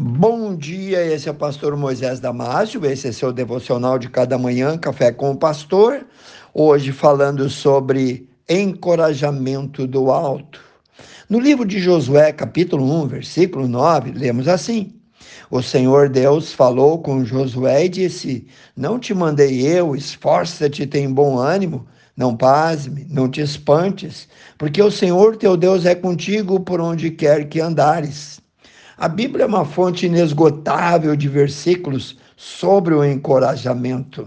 Bom dia, esse é o pastor Moisés Damásio, esse é seu devocional de cada manhã, Café com o Pastor. Hoje falando sobre encorajamento do alto. No livro de Josué, capítulo 1, versículo 9, lemos assim: O Senhor Deus falou com Josué e disse: Não te mandei eu, esforça-te, tem bom ânimo. Não pasme, não te espantes, porque o Senhor teu Deus é contigo por onde quer que andares. A Bíblia é uma fonte inesgotável de versículos sobre o encorajamento.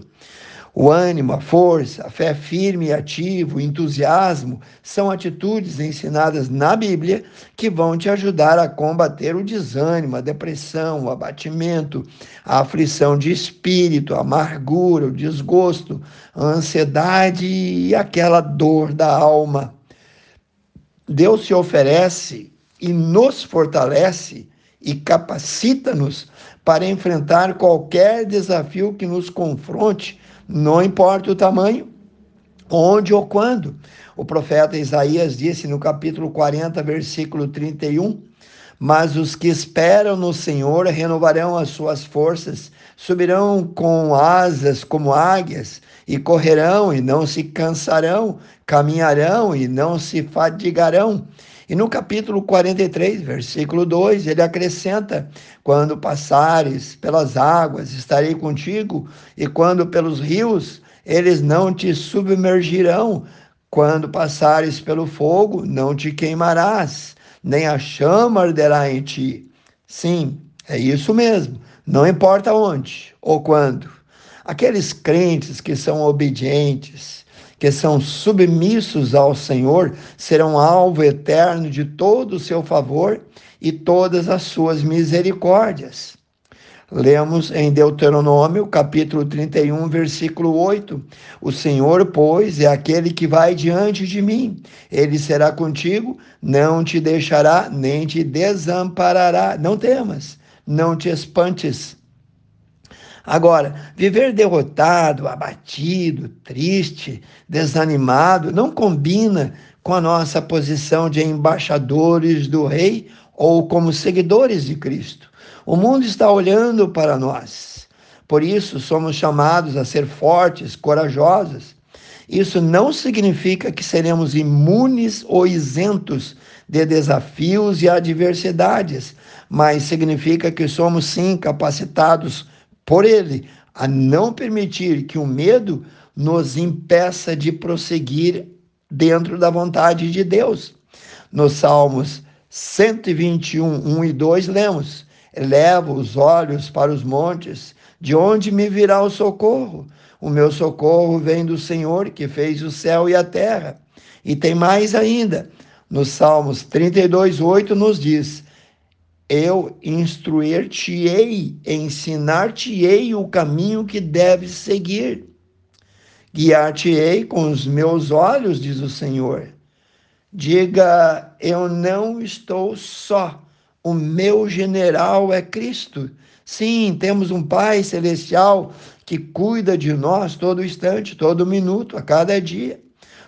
O ânimo, a força, a fé firme e ativa, o entusiasmo são atitudes ensinadas na Bíblia que vão te ajudar a combater o desânimo, a depressão, o abatimento, a aflição de espírito, a amargura, o desgosto, a ansiedade e aquela dor da alma. Deus se oferece e nos fortalece e capacita-nos para enfrentar qualquer desafio que nos confronte, não importa o tamanho, onde ou quando. O profeta Isaías disse no capítulo 40, versículo 31: Mas os que esperam no Senhor renovarão as suas forças, subirão com asas como águias, e correrão e não se cansarão, caminharão e não se fadigarão. E no capítulo 43, versículo 2, ele acrescenta: Quando passares pelas águas, estarei contigo, e quando pelos rios, eles não te submergirão. Quando passares pelo fogo, não te queimarás, nem a chama arderá em ti. Sim, é isso mesmo. Não importa onde ou quando. Aqueles crentes que são obedientes, que são submissos ao Senhor, serão alvo eterno de todo o seu favor e todas as suas misericórdias. Lemos em Deuteronômio, capítulo 31, versículo 8: O Senhor, pois, é aquele que vai diante de mim. Ele será contigo, não te deixará, nem te desamparará. Não temas, não te espantes Agora, viver derrotado, abatido, triste, desanimado, não combina com a nossa posição de embaixadores do Rei ou como seguidores de Cristo. O mundo está olhando para nós. Por isso, somos chamados a ser fortes, corajosos. Isso não significa que seremos imunes ou isentos de desafios e adversidades, mas significa que somos sim capacitados por ele, a não permitir que o medo nos impeça de prosseguir dentro da vontade de Deus. Nos Salmos 121, 1 e 2, lemos: Eleva os olhos para os montes, de onde me virá o socorro? O meu socorro vem do Senhor que fez o céu e a terra. E tem mais ainda. Nos Salmos 32, 8 nos diz: eu instruir-te-ei, ensinar-te-ei o caminho que deves seguir. Guiar-te-ei com os meus olhos, diz o Senhor. Diga, eu não estou só, o meu general é Cristo. Sim, temos um Pai celestial que cuida de nós todo instante, todo minuto, a cada dia.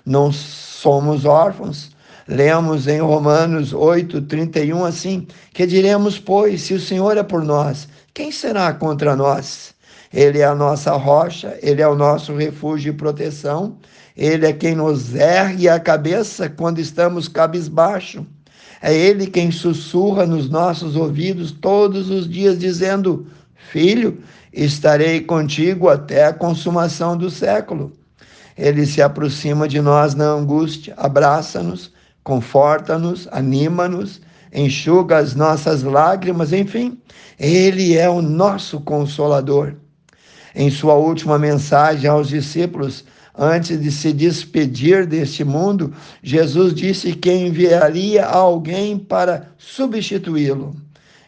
Não somos órfãos, Lemos em Romanos 8, 31 assim: Que diremos, pois, se o Senhor é por nós, quem será contra nós? Ele é a nossa rocha, ele é o nosso refúgio e proteção, ele é quem nos ergue a cabeça quando estamos cabisbaixo. É ele quem sussurra nos nossos ouvidos todos os dias, dizendo: Filho, estarei contigo até a consumação do século. Ele se aproxima de nós na angústia, abraça-nos conforta-nos, anima-nos, enxuga as nossas lágrimas, enfim, Ele é o nosso consolador. Em sua última mensagem aos discípulos, antes de se despedir deste mundo, Jesus disse que enviaria alguém para substituí-lo.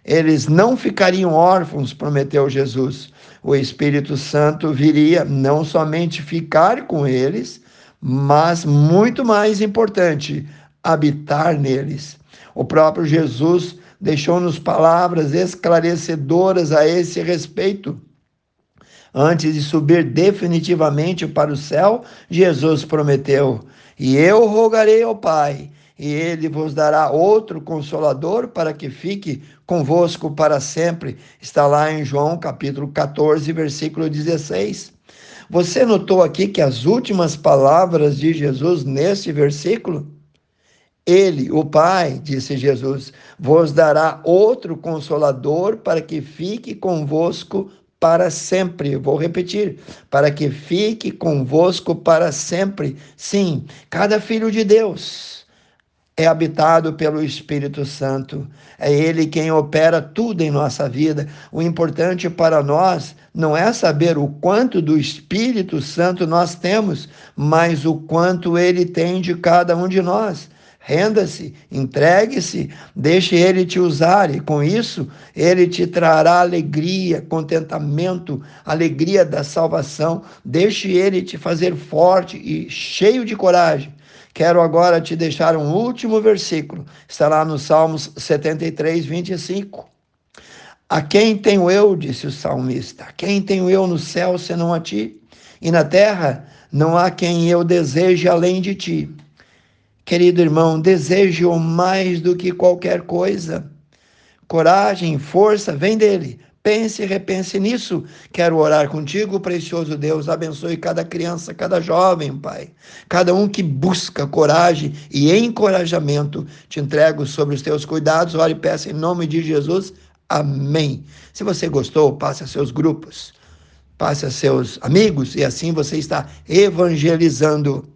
Eles não ficariam órfãos, prometeu Jesus. O Espírito Santo viria não somente ficar com eles, mas muito mais importante, habitar neles. O próprio Jesus deixou-nos palavras esclarecedoras a esse respeito. Antes de subir definitivamente para o céu, Jesus prometeu: E eu rogarei ao Pai, e ele vos dará outro consolador para que fique convosco para sempre. Está lá em João capítulo 14, versículo 16. Você notou aqui que as últimas palavras de Jesus neste versículo? Ele, o Pai, disse Jesus, vos dará outro consolador para que fique convosco para sempre. Vou repetir, para que fique convosco para sempre. Sim, cada filho de Deus é habitado pelo Espírito Santo. É Ele quem opera tudo em nossa vida. O importante para nós não é saber o quanto do Espírito Santo nós temos, mas o quanto Ele tem de cada um de nós. Renda-se, entregue-se, deixe Ele te usar, e com isso Ele te trará alegria, contentamento, alegria da salvação. Deixe Ele te fazer forte e cheio de coragem. Quero agora te deixar um último versículo, está lá no Salmos 73, 25. A quem tenho eu, disse o salmista, a quem tenho eu no céu senão a ti? E na terra não há quem eu deseje além de ti. Querido irmão, desejo mais do que qualquer coisa. Coragem, força, vem dele. Pense e repense nisso. Quero orar contigo, precioso Deus. Abençoe cada criança, cada jovem, Pai. Cada um que busca coragem e encorajamento. Te entrego sobre os teus cuidados. Ore e peça em nome de Jesus. Amém. Se você gostou, passe a seus grupos, passe a seus amigos e assim você está evangelizando